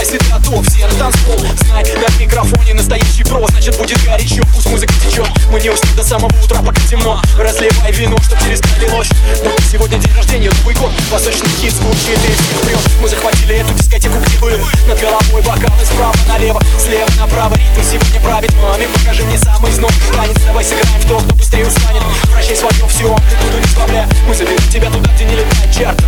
делай всегда топ Все на танцпол, знай, на микрофоне настоящий про Значит будет горячо, пусть музыка течет. Мы не уснем до самого утра, пока темно Разливай вино, чтоб через край лилось Но сегодня день рождения, новый год. Восточный хит звучит и всех прет Мы захватили эту дискотеку, где был Над головой бокалы справа налево Слева направо. Ритм сегодня правит Маме, покажи мне самый знов танец Давай сыграем в то, кто быстрее устанет. Прощай свое все, амплитуду не сбавляй Мы заберем тебя туда, где не летает чартер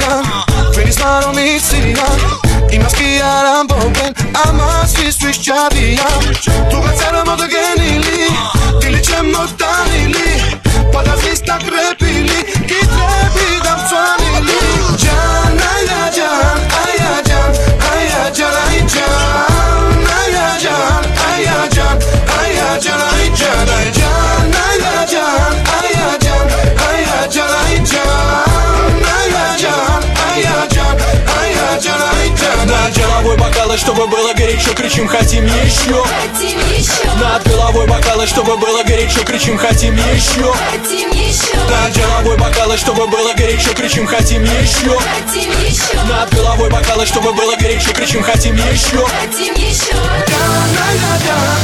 Syria. not on mi Syria. I must be Aram Bogen. I must be Strict Javia. Tu got Sarah Motogen бокалы, чтобы было горячо, кричим, хотим еще. Хотим еще. Над головой бокалы, чтобы было горячо, кричим, хотим еще. Над головой бокалы, чтобы было горячо, кричим, хотим еще. Над головой бокалы, чтобы было горячо, кричим, хотим еще. Хотим еще. Да, да, да,